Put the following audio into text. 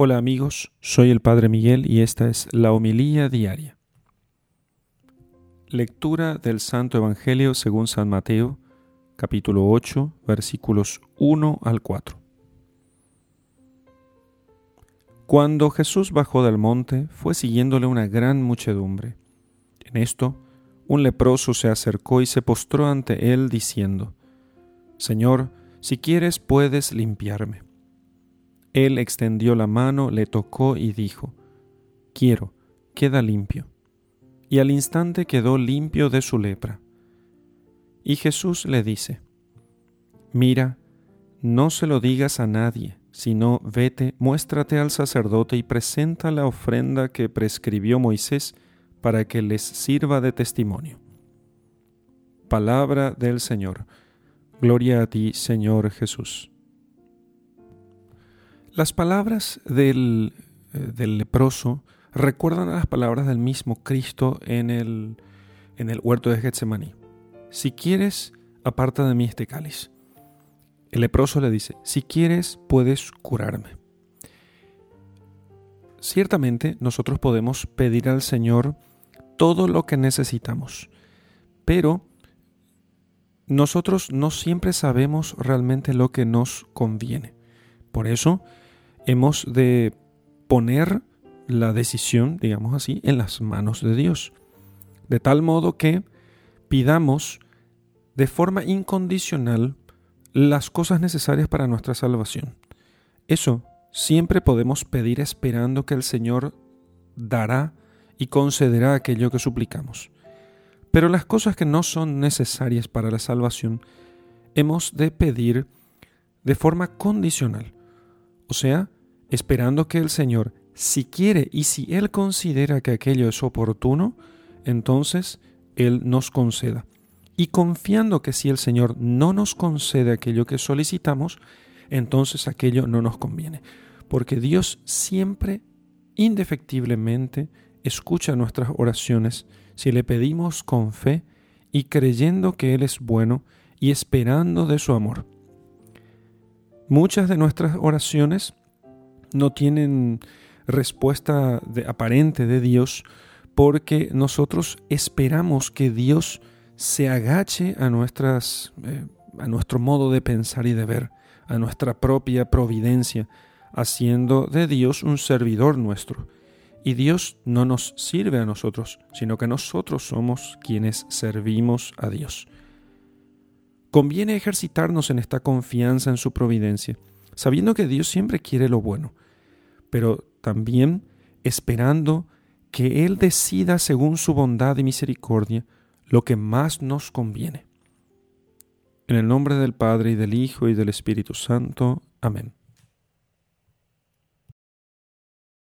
Hola amigos, soy el Padre Miguel y esta es la homilía diaria. Lectura del Santo Evangelio según San Mateo, capítulo 8, versículos 1 al 4. Cuando Jesús bajó del monte, fue siguiéndole una gran muchedumbre. En esto, un leproso se acercó y se postró ante él diciendo, Señor, si quieres puedes limpiarme. Él extendió la mano, le tocó y dijo, Quiero, queda limpio. Y al instante quedó limpio de su lepra. Y Jesús le dice, Mira, no se lo digas a nadie, sino vete, muéstrate al sacerdote y presenta la ofrenda que prescribió Moisés para que les sirva de testimonio. Palabra del Señor. Gloria a ti, Señor Jesús. Las palabras del, eh, del, leproso recuerdan a las palabras del mismo Cristo en el, en el huerto de Getsemaní. Si quieres, aparta de mí este cáliz. El leproso le dice, si quieres, puedes curarme. Ciertamente nosotros podemos pedir al Señor todo lo que necesitamos, pero nosotros no siempre sabemos realmente lo que nos conviene. Por eso, hemos de poner la decisión, digamos así, en las manos de Dios. De tal modo que pidamos de forma incondicional las cosas necesarias para nuestra salvación. Eso siempre podemos pedir esperando que el Señor dará y concederá aquello que suplicamos. Pero las cosas que no son necesarias para la salvación, hemos de pedir de forma condicional. O sea, esperando que el Señor, si quiere y si Él considera que aquello es oportuno, entonces Él nos conceda. Y confiando que si el Señor no nos concede aquello que solicitamos, entonces aquello no nos conviene. Porque Dios siempre, indefectiblemente, escucha nuestras oraciones si le pedimos con fe y creyendo que Él es bueno y esperando de su amor. Muchas de nuestras oraciones no tienen respuesta aparente de Dios porque nosotros esperamos que Dios se agache a, nuestras, eh, a nuestro modo de pensar y de ver, a nuestra propia providencia, haciendo de Dios un servidor nuestro. Y Dios no nos sirve a nosotros, sino que nosotros somos quienes servimos a Dios. Conviene ejercitarnos en esta confianza en su providencia sabiendo que Dios siempre quiere lo bueno, pero también esperando que Él decida según su bondad y misericordia lo que más nos conviene. En el nombre del Padre y del Hijo y del Espíritu Santo. Amén.